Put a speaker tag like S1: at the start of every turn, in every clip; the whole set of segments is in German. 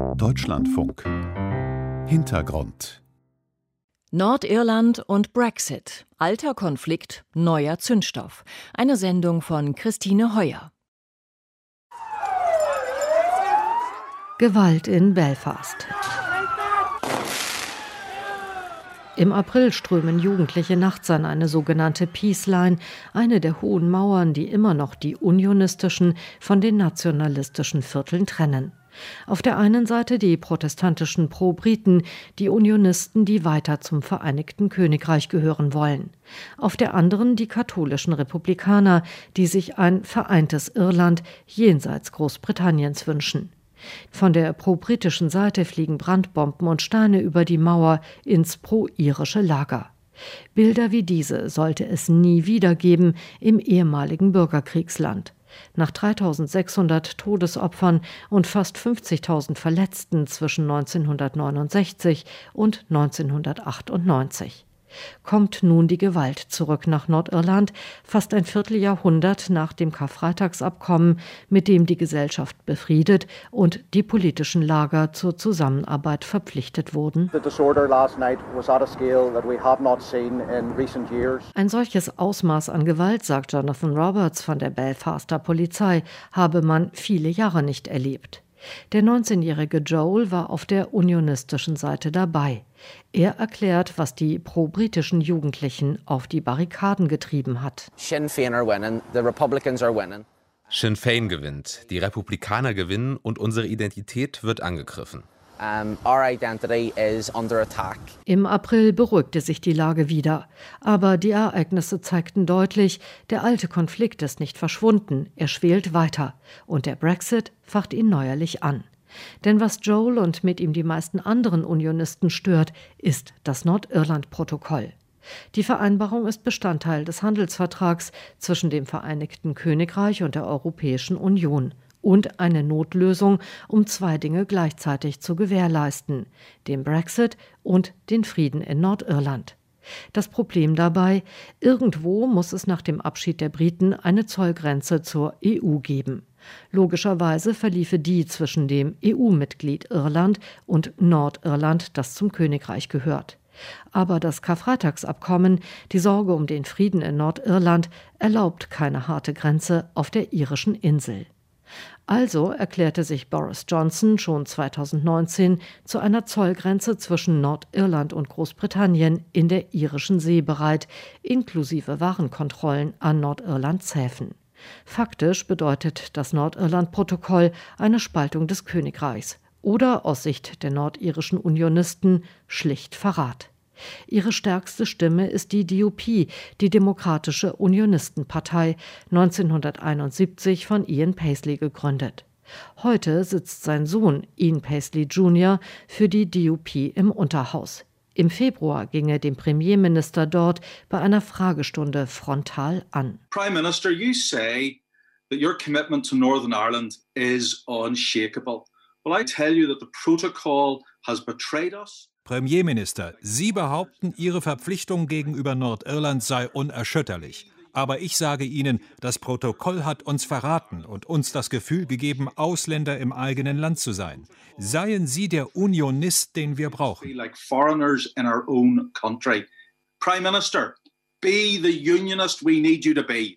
S1: Deutschlandfunk Hintergrund
S2: Nordirland und Brexit. Alter Konflikt, neuer Zündstoff. Eine Sendung von Christine Heuer.
S3: Gewalt in Belfast. Im April strömen Jugendliche nachts an eine sogenannte Peace Line, eine der hohen Mauern, die immer noch die unionistischen von den nationalistischen Vierteln trennen. Auf der einen Seite die protestantischen Pro-Briten, die Unionisten, die weiter zum Vereinigten Königreich gehören wollen. Auf der anderen die katholischen Republikaner, die sich ein vereintes Irland jenseits Großbritanniens wünschen. Von der pro-britischen Seite fliegen Brandbomben und Steine über die Mauer ins pro-irische Lager. Bilder wie diese sollte es nie wieder geben im ehemaligen Bürgerkriegsland. Nach 3600 Todesopfern und fast 50.000 Verletzten zwischen 1969 und 1998 kommt nun die Gewalt zurück nach Nordirland, fast ein Vierteljahrhundert nach dem Karfreitagsabkommen, mit dem die Gesellschaft befriedet und die politischen Lager zur Zusammenarbeit verpflichtet wurden. Ein solches Ausmaß an Gewalt, sagt Jonathan Roberts von der Belfaster Polizei, habe man viele Jahre nicht erlebt. Der 19-jährige Joel war auf der unionistischen Seite dabei. Er erklärt, was die pro-britischen Jugendlichen auf die Barrikaden getrieben hat.
S4: Sinn Féin are winning, the Republicans are winning.
S5: Sinn Fein gewinnt, die Republikaner gewinnen und unsere Identität wird angegriffen.
S4: Um, our identity is under attack.
S3: Im April beruhigte sich die Lage wieder, aber die Ereignisse zeigten deutlich, der alte Konflikt ist nicht verschwunden, er schwelt weiter und der Brexit facht ihn neuerlich an. Denn was Joel und mit ihm die meisten anderen Unionisten stört, ist das Nordirland-Protokoll. Die Vereinbarung ist Bestandteil des Handelsvertrags zwischen dem Vereinigten Königreich und der Europäischen Union und eine Notlösung, um zwei Dinge gleichzeitig zu gewährleisten, den Brexit und den Frieden in Nordirland. Das Problem dabei, irgendwo muss es nach dem Abschied der Briten eine Zollgrenze zur EU geben. Logischerweise verliefe die zwischen dem EU-Mitglied Irland und Nordirland, das zum Königreich gehört. Aber das Karfreitagsabkommen, die Sorge um den Frieden in Nordirland, erlaubt keine harte Grenze auf der irischen Insel. Also erklärte sich Boris Johnson schon 2019 zu einer Zollgrenze zwischen Nordirland und Großbritannien in der irischen See bereit, inklusive Warenkontrollen an Nordirlands Häfen. Faktisch bedeutet das Nordirland-Protokoll eine Spaltung des Königreichs oder aus Sicht der nordirischen Unionisten schlicht Verrat. Ihre stärkste Stimme ist die DUP, die Demokratische Unionistenpartei, 1971 von Ian Paisley gegründet. Heute sitzt sein Sohn Ian Paisley Jr. für die DUP im Unterhaus. Im Februar ging er dem Premierminister dort bei einer Fragestunde frontal an.
S6: Prime Minister, you say that your commitment to Northern Ireland is unshakable. Well, I tell you that the protocol has betrayed us.
S7: Premierminister, Sie behaupten, Ihre Verpflichtung gegenüber Nordirland sei unerschütterlich. Aber ich sage Ihnen, das Protokoll hat uns verraten und uns das Gefühl gegeben, Ausländer im eigenen Land zu sein. Seien Sie der Unionist, den wir brauchen.
S6: Prime Minister,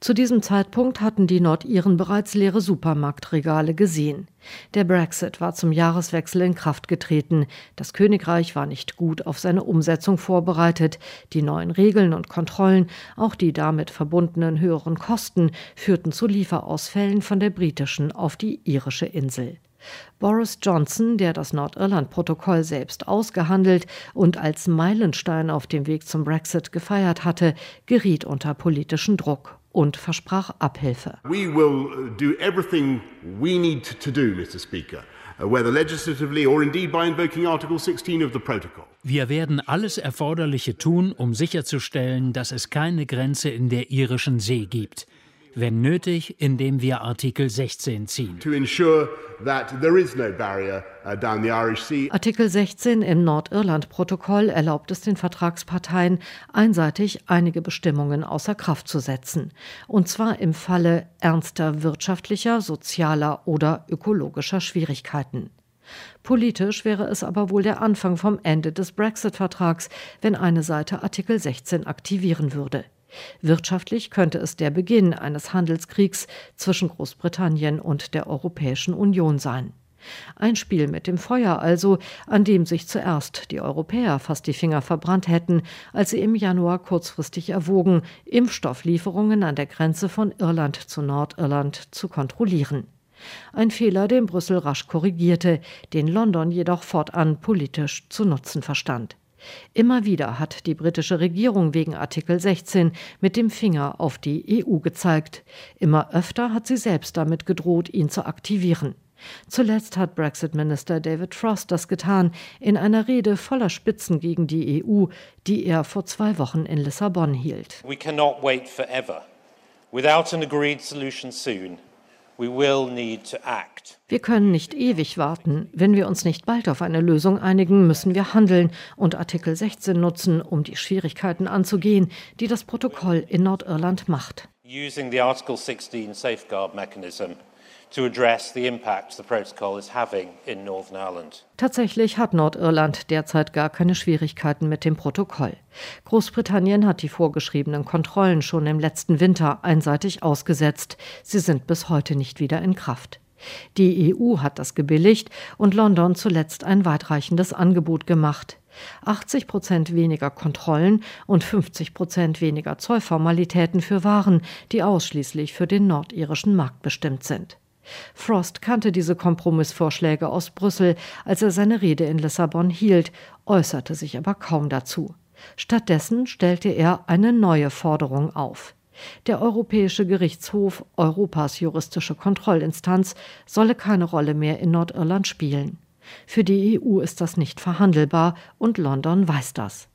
S3: zu diesem Zeitpunkt hatten die Nordiren bereits leere Supermarktregale gesehen. Der Brexit war zum Jahreswechsel in Kraft getreten. Das Königreich war nicht gut auf seine Umsetzung vorbereitet. Die neuen Regeln und Kontrollen, auch die damit verbundenen höheren Kosten, führten zu Lieferausfällen von der britischen auf die irische Insel. Boris Johnson, der das Nordirland-Protokoll selbst ausgehandelt und als Meilenstein auf dem Weg zum Brexit gefeiert hatte, geriet unter politischen Druck und versprach Abhilfe.
S8: We will uh, do everything we need to do, Mr. Speaker. Uh, whether legislatively or indeed by invoking Article 16 of the Protocol.
S9: Wir werden alles Erforderliche tun, um sicherzustellen, dass es keine Grenze in der irischen See gibt wenn nötig, indem wir Artikel 16 ziehen.
S8: No
S3: Artikel 16 im Nordirland-Protokoll erlaubt es den Vertragsparteien, einseitig einige Bestimmungen außer Kraft zu setzen, und zwar im Falle ernster wirtschaftlicher, sozialer oder ökologischer Schwierigkeiten. Politisch wäre es aber wohl der Anfang vom Ende des Brexit-Vertrags, wenn eine Seite Artikel 16 aktivieren würde. Wirtschaftlich könnte es der Beginn eines Handelskriegs zwischen Großbritannien und der Europäischen Union sein. Ein Spiel mit dem Feuer also, an dem sich zuerst die Europäer fast die Finger verbrannt hätten, als sie im Januar kurzfristig erwogen, Impfstofflieferungen an der Grenze von Irland zu Nordirland zu kontrollieren. Ein Fehler, den Brüssel rasch korrigierte, den London jedoch fortan politisch zu nutzen verstand. Immer wieder hat die britische Regierung wegen Artikel 16 mit dem Finger auf die EU gezeigt. Immer öfter hat sie selbst damit gedroht, ihn zu aktivieren. Zuletzt hat Brexit-Minister David Frost das getan, in einer Rede voller Spitzen gegen die EU, die er vor zwei Wochen in Lissabon hielt.
S10: We cannot wait forever. Without an agreed solution soon,
S3: wir können nicht ewig warten. Wenn wir uns nicht bald auf eine Lösung einigen, müssen wir handeln und Artikel 16 nutzen, um die Schwierigkeiten anzugehen, die das Protokoll in Nordirland macht.
S10: Using the Article 16 safeguard mechanism to address the impact the protocol is having in Northern Ireland.
S3: Tatsächlich hat Nordirland derzeit gar keine Schwierigkeiten mit dem Protokoll. Großbritannien hat die vorgeschriebenen Kontrollen schon im letzten Winter einseitig ausgesetzt. Sie sind bis heute nicht wieder in Kraft. Die EU hat das gebilligt und London zuletzt ein weitreichendes Angebot gemacht. 80 Prozent weniger Kontrollen und 50 Prozent weniger Zollformalitäten für Waren, die ausschließlich für den nordirischen Markt bestimmt sind. Frost kannte diese Kompromissvorschläge aus Brüssel, als er seine Rede in Lissabon hielt, äußerte sich aber kaum dazu. Stattdessen stellte er eine neue Forderung auf. Der Europäische Gerichtshof, Europas juristische Kontrollinstanz, solle keine Rolle mehr in Nordirland spielen. Für die EU ist das nicht verhandelbar und London weiß das.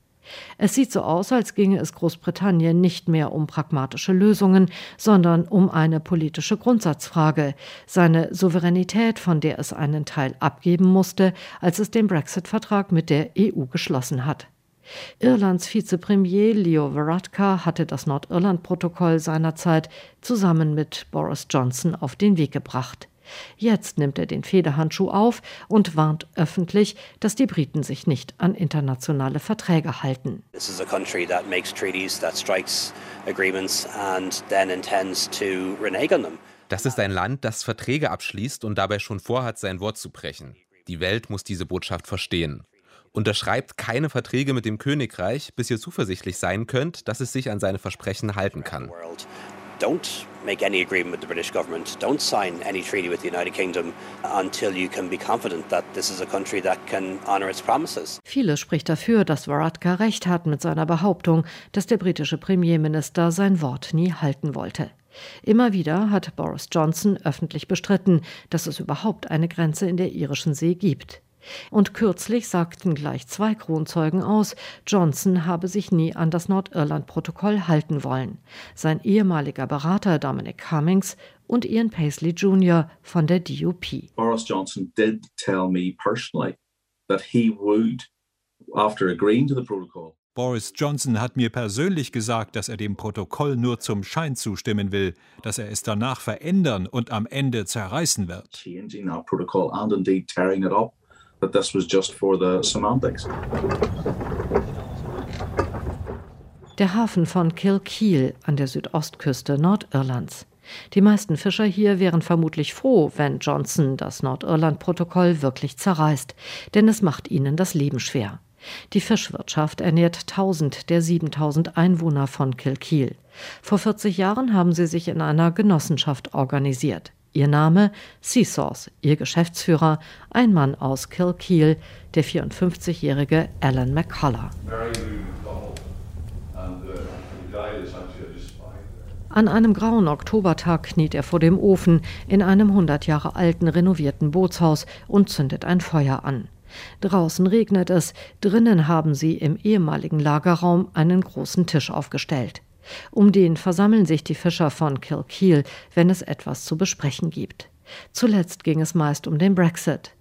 S3: Es sieht so aus, als ginge es Großbritannien nicht mehr um pragmatische Lösungen, sondern um eine politische Grundsatzfrage, seine Souveränität, von der es einen Teil abgeben musste, als es den Brexit-Vertrag mit der EU geschlossen hat. Irlands Vizepremier Leo Varadkar hatte das Nordirland-Protokoll seinerzeit zusammen mit Boris Johnson auf den Weg gebracht. Jetzt nimmt er den Federhandschuh auf und warnt öffentlich, dass die Briten sich nicht an internationale Verträge halten.
S11: This is a country that makes treaties, that strikes agreements and then intends to renege on them.
S5: Das ist ein Land, das Verträge abschließt und dabei schon vorhat, sein Wort zu brechen. Die Welt muss diese Botschaft verstehen. Unterschreibt keine Verträge mit dem Königreich, bis ihr zuversichtlich sein könnt, dass es sich an seine Versprechen halten kann
S11: don't make any agreement with the British government, don't sign any treaty with the United Kingdom until you can be confident that this is a country that can honor its promises.
S3: Viele spricht dafür, dass Varadkar recht hat mit seiner Behauptung, dass der britische Premierminister sein Wort nie halten wollte. Immer wieder hat Boris Johnson öffentlich bestritten, dass es überhaupt eine Grenze in der irischen See gibt. Und kürzlich sagten gleich zwei Kronzeugen aus, Johnson habe sich nie an das Nordirland-Protokoll halten wollen. Sein ehemaliger Berater Dominic Cummings und Ian Paisley Jr. von der DUP.
S6: Boris Johnson did tell me personally that he would, after agreeing to the protocol,
S7: Boris Johnson hat mir persönlich gesagt, dass er dem Protokoll nur zum Schein zustimmen will, dass er es danach verändern und am Ende zerreißen wird.
S6: That this was just for the semantics.
S3: Der Hafen von Kilkeel an der Südostküste Nordirlands. Die meisten Fischer hier wären vermutlich froh, wenn Johnson das Nordirland-Protokoll wirklich zerreißt, denn es macht ihnen das Leben schwer. Die Fischwirtschaft ernährt 1000 der 7000 Einwohner von Kilkeel. Vor 40 Jahren haben sie sich in einer Genossenschaft organisiert. Ihr Name Seasauce, ihr Geschäftsführer, ein Mann aus Kilkeel, der 54-jährige Alan McCullough. An einem grauen Oktobertag kniet er vor dem Ofen in einem 100 Jahre alten renovierten Bootshaus und zündet ein Feuer an. Draußen regnet es, drinnen haben sie im ehemaligen Lagerraum einen großen Tisch aufgestellt. Um den versammeln sich die Fischer von Kilkeel, wenn es etwas zu besprechen gibt. Zuletzt ging es meist um den Brexit.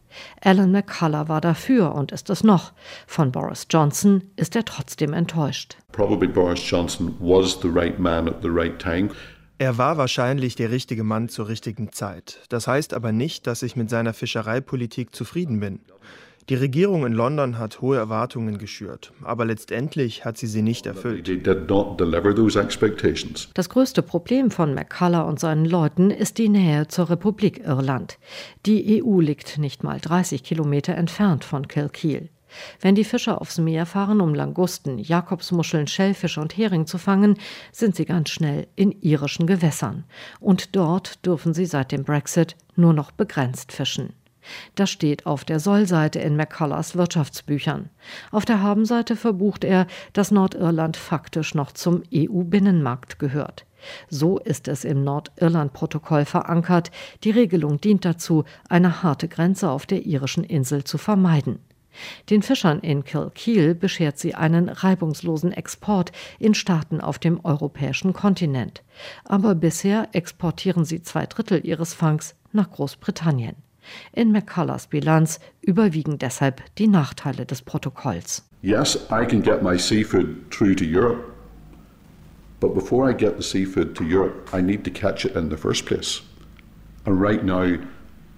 S3: Alan McCullough war dafür und ist es noch. Von Boris Johnson ist er trotzdem enttäuscht.
S12: Probably Boris Johnson was the right man at the right time. Er war wahrscheinlich der richtige Mann zur richtigen Zeit. Das heißt aber nicht, dass ich mit seiner Fischereipolitik zufrieden bin. Die Regierung in London hat hohe Erwartungen geschürt, aber letztendlich hat sie sie nicht erfüllt.
S3: Das größte Problem von McCullough und seinen Leuten ist die Nähe zur Republik Irland. Die EU liegt nicht mal 30 Kilometer entfernt von Kilkeel. Wenn die Fischer aufs Meer fahren, um Langusten, Jakobsmuscheln, Schellfisch und Hering zu fangen, sind sie ganz schnell in irischen Gewässern. Und dort dürfen sie seit dem Brexit nur noch begrenzt fischen. Das steht auf der Sollseite in McCullers Wirtschaftsbüchern. Auf der Habenseite verbucht er, dass Nordirland faktisch noch zum EU-Binnenmarkt gehört. So ist es im Nordirland-Protokoll verankert. Die Regelung dient dazu, eine harte Grenze auf der irischen Insel zu vermeiden. Den Fischern in Kilkeel beschert sie einen reibungslosen Export in Staaten auf dem europäischen Kontinent. Aber bisher exportieren sie zwei Drittel ihres Fangs nach Großbritannien. In McCullers Bilanz überwiegen deshalb die Nachteile des Protokolls.
S13: Yes, I can get my seafood through to Europe. But before I get the seafood to Europe, I need to catch it in the first place. And right now,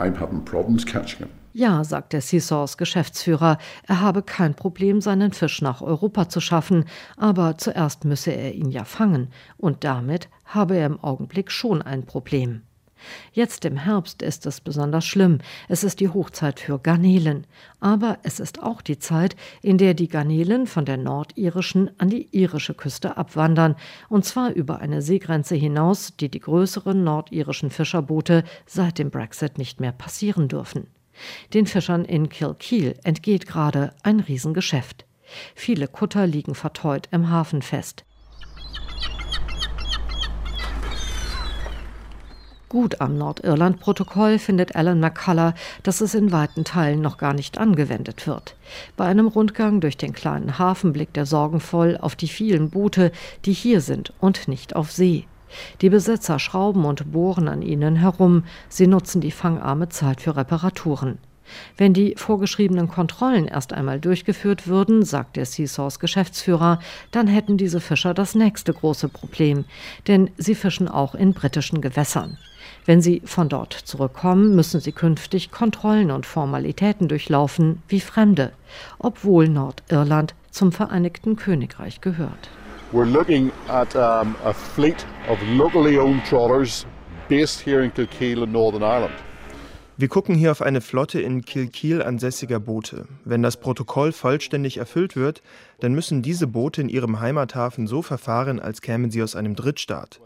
S13: I'm having problems catching it.
S3: Ja, sagt der Seasaws Geschäftsführer, er habe kein Problem, seinen Fisch nach Europa zu schaffen, aber zuerst müsse er ihn ja fangen, und damit habe er im Augenblick schon ein Problem. Jetzt im Herbst ist es besonders schlimm. Es ist die Hochzeit für Garnelen. Aber es ist auch die Zeit, in der die Garnelen von der nordirischen an die irische Küste abwandern. Und zwar über eine Seegrenze hinaus, die die größeren nordirischen Fischerboote seit dem Brexit nicht mehr passieren dürfen. Den Fischern in Kilkeel entgeht gerade ein Riesengeschäft. Viele Kutter liegen verteut im Hafen fest. Gut am Nordirland-Protokoll findet Alan McCullough, dass es in weiten Teilen noch gar nicht angewendet wird. Bei einem Rundgang durch den kleinen Hafen blickt er sorgenvoll auf die vielen Boote, die hier sind und nicht auf See. Die Besitzer schrauben und bohren an ihnen herum. Sie nutzen die fangarme Zeit für Reparaturen. Wenn die vorgeschriebenen Kontrollen erst einmal durchgeführt würden, sagt der Seasaws Geschäftsführer, dann hätten diese Fischer das nächste große Problem, denn sie fischen auch in britischen Gewässern. Wenn sie von dort zurückkommen, müssen sie künftig Kontrollen und Formalitäten durchlaufen wie Fremde, obwohl Nordirland zum Vereinigten Königreich gehört.
S13: We're looking at um, a fleet of locally owned trawlers based here in Kilkeel in Northern Ireland.
S12: Wir gucken hier auf eine Flotte in Kilkeel ansässiger Boote. Wenn das Protokoll vollständig erfüllt wird, dann müssen diese Boote in ihrem Heimathafen so verfahren, als kämen sie aus einem Drittstaat.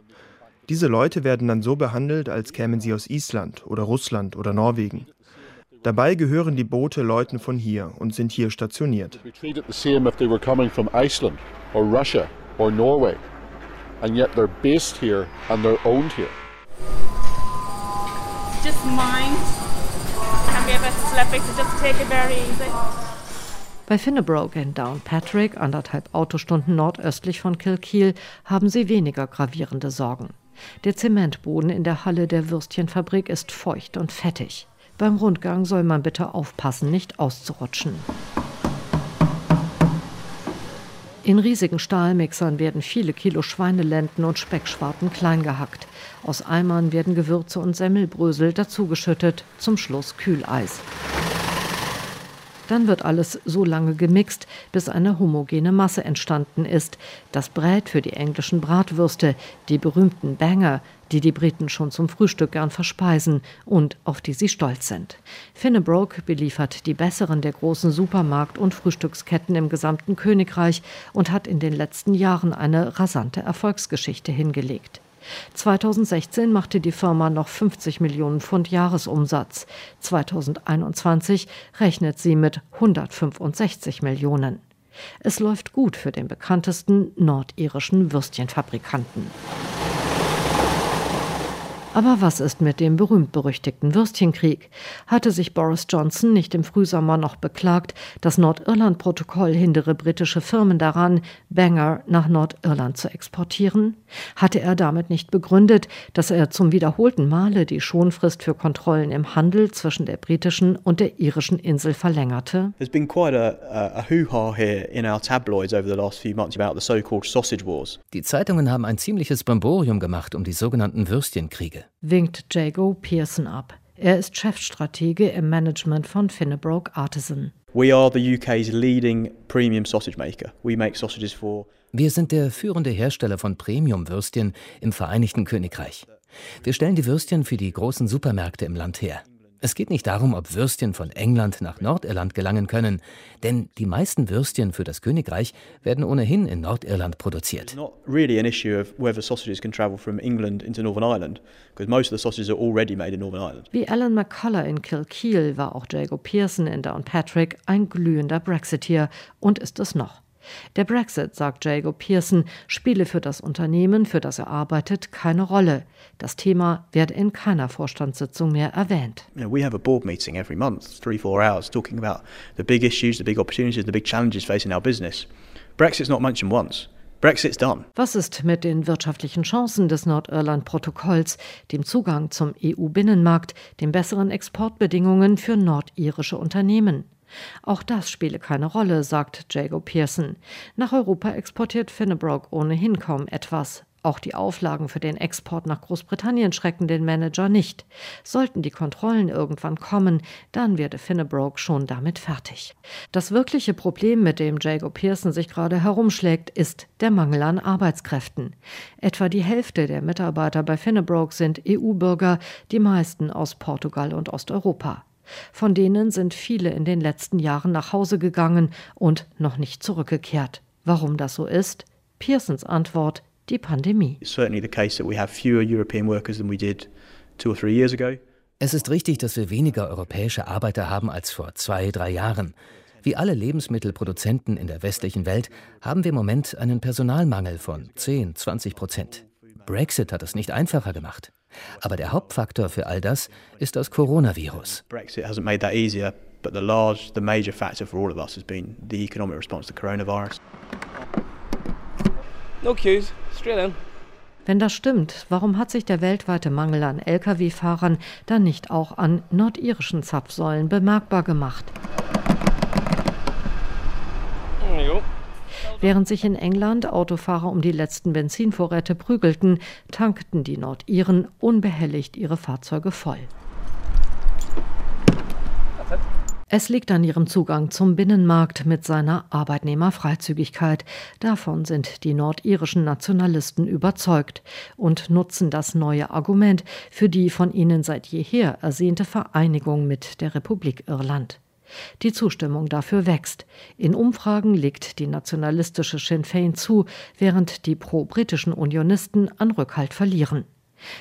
S12: Diese Leute werden dann so behandelt, als kämen sie aus Island oder Russland oder Norwegen. Dabei gehören die Boote Leuten von hier und sind hier stationiert.
S13: We treat it the same if they were coming from Iceland or Russia or Norway, and yet they're based here and they're owned here.
S14: Just mind can be a bit slippy, so just take it very easy.
S3: Bei Finnebroke in Downpatrick, anderthalb Autostunden nordöstlich von Kilkeel, haben sie weniger gravierende Sorgen. Der Zementboden in der Halle der Würstchenfabrik ist feucht und fettig. Beim Rundgang soll man bitte aufpassen, nicht auszurutschen. In riesigen Stahlmixern werden viele Kilo Schweinelenden und Speckschwarten klein gehackt. Aus Eimern werden Gewürze und Semmelbrösel dazugeschüttet, zum Schluss Kühleis. Dann wird alles so lange gemixt, bis eine homogene Masse entstanden ist. Das Brät für die englischen Bratwürste, die berühmten Banger, die die Briten schon zum Frühstück gern verspeisen und auf die sie stolz sind. Finnebroke beliefert die besseren der großen Supermarkt- und Frühstücksketten im gesamten Königreich und hat in den letzten Jahren eine rasante Erfolgsgeschichte hingelegt. 2016 machte die Firma noch 50 Millionen Pfund Jahresumsatz. 2021 rechnet sie mit 165 Millionen. Es läuft gut für den bekanntesten nordirischen Würstchenfabrikanten. Aber was ist mit dem berühmt-berüchtigten Würstchenkrieg? Hatte sich Boris Johnson nicht im Frühsommer noch beklagt, das Nordirland-Protokoll hindere britische Firmen daran, Banger nach Nordirland zu exportieren? Hatte er damit nicht begründet, dass er zum wiederholten Male die Schonfrist für Kontrollen im Handel zwischen der britischen und der irischen Insel verlängerte?
S15: There's been quite a, a hoo-ha here in our tabloids over the last few months about the so-called sausage wars.
S16: Die Zeitungen haben ein ziemliches Brimborium gemacht um die sogenannten Würstchenkriege
S3: winkt Jago Pearson ab. Er ist Chefstratege im Management von Finnebroke Artisan.
S16: Wir sind der führende Hersteller von Premium-Würstchen im Vereinigten Königreich. Wir stellen die Würstchen für die großen Supermärkte im Land her. Es geht nicht darum, ob Würstchen von England nach Nordirland gelangen können, denn die meisten Würstchen für das Königreich werden ohnehin in Nordirland produziert.
S15: Really an issue of whether sausages can travel from England into Northern Ireland, because most of the sausages are already made in Northern Ireland.
S3: Wie Alan McCullough in Kilkeel war auch Jago Pearson in Downpatrick ein glühender Brexiteer und ist es noch. Der Brexit, sagt Jago Pearson, spiele für das Unternehmen, für das er arbeitet, keine Rolle. Das Thema werde in keiner Vorstandssitzung mehr erwähnt.
S15: We have a board meeting every month, three, four hours, talking about the big issues, the big opportunities, the big challenges facing our business. Brexit's not mentioned once. Brexit's done.
S3: Was ist mit den wirtschaftlichen Chancen des Nordirland-Protokolls, dem Zugang zum EU-Binnenmarkt, den besseren Exportbedingungen für nordirische Unternehmen? Auch das spiele keine Rolle, sagt Jago Pearson. Nach Europa exportiert Finnebrook ohnehin kaum etwas. Auch die Auflagen für den Export nach Großbritannien schrecken den Manager nicht. Sollten die Kontrollen irgendwann kommen, dann werde Finnebrook schon damit fertig. Das wirkliche Problem, mit dem Jago Pearson sich gerade herumschlägt, ist der Mangel an Arbeitskräften. Etwa die Hälfte der Mitarbeiter bei Finnebrook sind EU-Bürger, die meisten aus Portugal und Osteuropa. Von denen sind viele in den letzten Jahren nach Hause gegangen und noch nicht zurückgekehrt. Warum das so ist? Pearsons Antwort die Pandemie.
S15: It's certainly the case that we have fewer European workers than we did two or three years ago.
S16: Es ist richtig, dass wir weniger europäische Arbeiter haben als vor zwei, drei Jahren. Wie alle Lebensmittelproduzenten in der westlichen Welt haben wir im Moment einen Personalmangel von 10, 20 Prozent. Brexit hat es nicht einfacher gemacht. Aber der Hauptfaktor für all das ist das Coronavirus.
S15: Brexit hasn't made that easier, but the large, the major factor for all of us has been the economic response to coronavirus.
S17: No queues, straight in.
S3: Wenn das stimmt, warum hat sich der weltweite Mangel an Lkw-Fahrern dann nicht auch an nordirischen Zapfsäulen bemerkbar gemacht? Während sich in England Autofahrer um die letzten Benzinvorräte prügelten, tankten die Nordiren unbehelligt ihre Fahrzeuge voll. Es liegt an ihrem Zugang zum Binnenmarkt mit seiner Arbeitnehmerfreizügigkeit. Davon sind die nordirischen Nationalisten überzeugt und nutzen das neue Argument für die von ihnen seit jeher ersehnte Vereinigung mit der Republik Irland. Die Zustimmung dafür wächst. In Umfragen legt die nationalistische Sinn Fein zu, während die pro-britischen Unionisten an Rückhalt verlieren.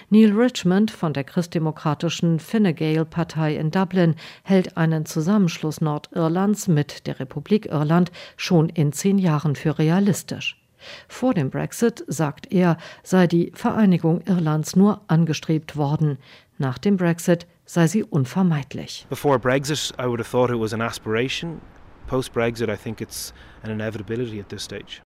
S3: Neil Richmond von der christdemokratischen Fine Gael-Partei in Dublin hält einen Zusammenschluss Nordirlands mit der Republik Irland schon in zehn Jahren für realistisch. Vor dem Brexit, sagt er, sei die Vereinigung Irlands nur angestrebt worden. Nach dem Brexit sei sie unvermeidlich.
S18: Before Brexit, I would have thought it was an aspiration. Post Brexit, I think it's an inevitability at this stage.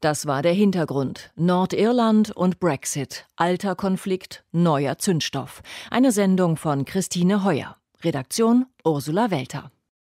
S2: Das war der Hintergrund. Nordirland und Brexit. Alter Konflikt, neuer Zündstoff. Eine Sendung von Christine Heuer. Redaktion Ursula Welter.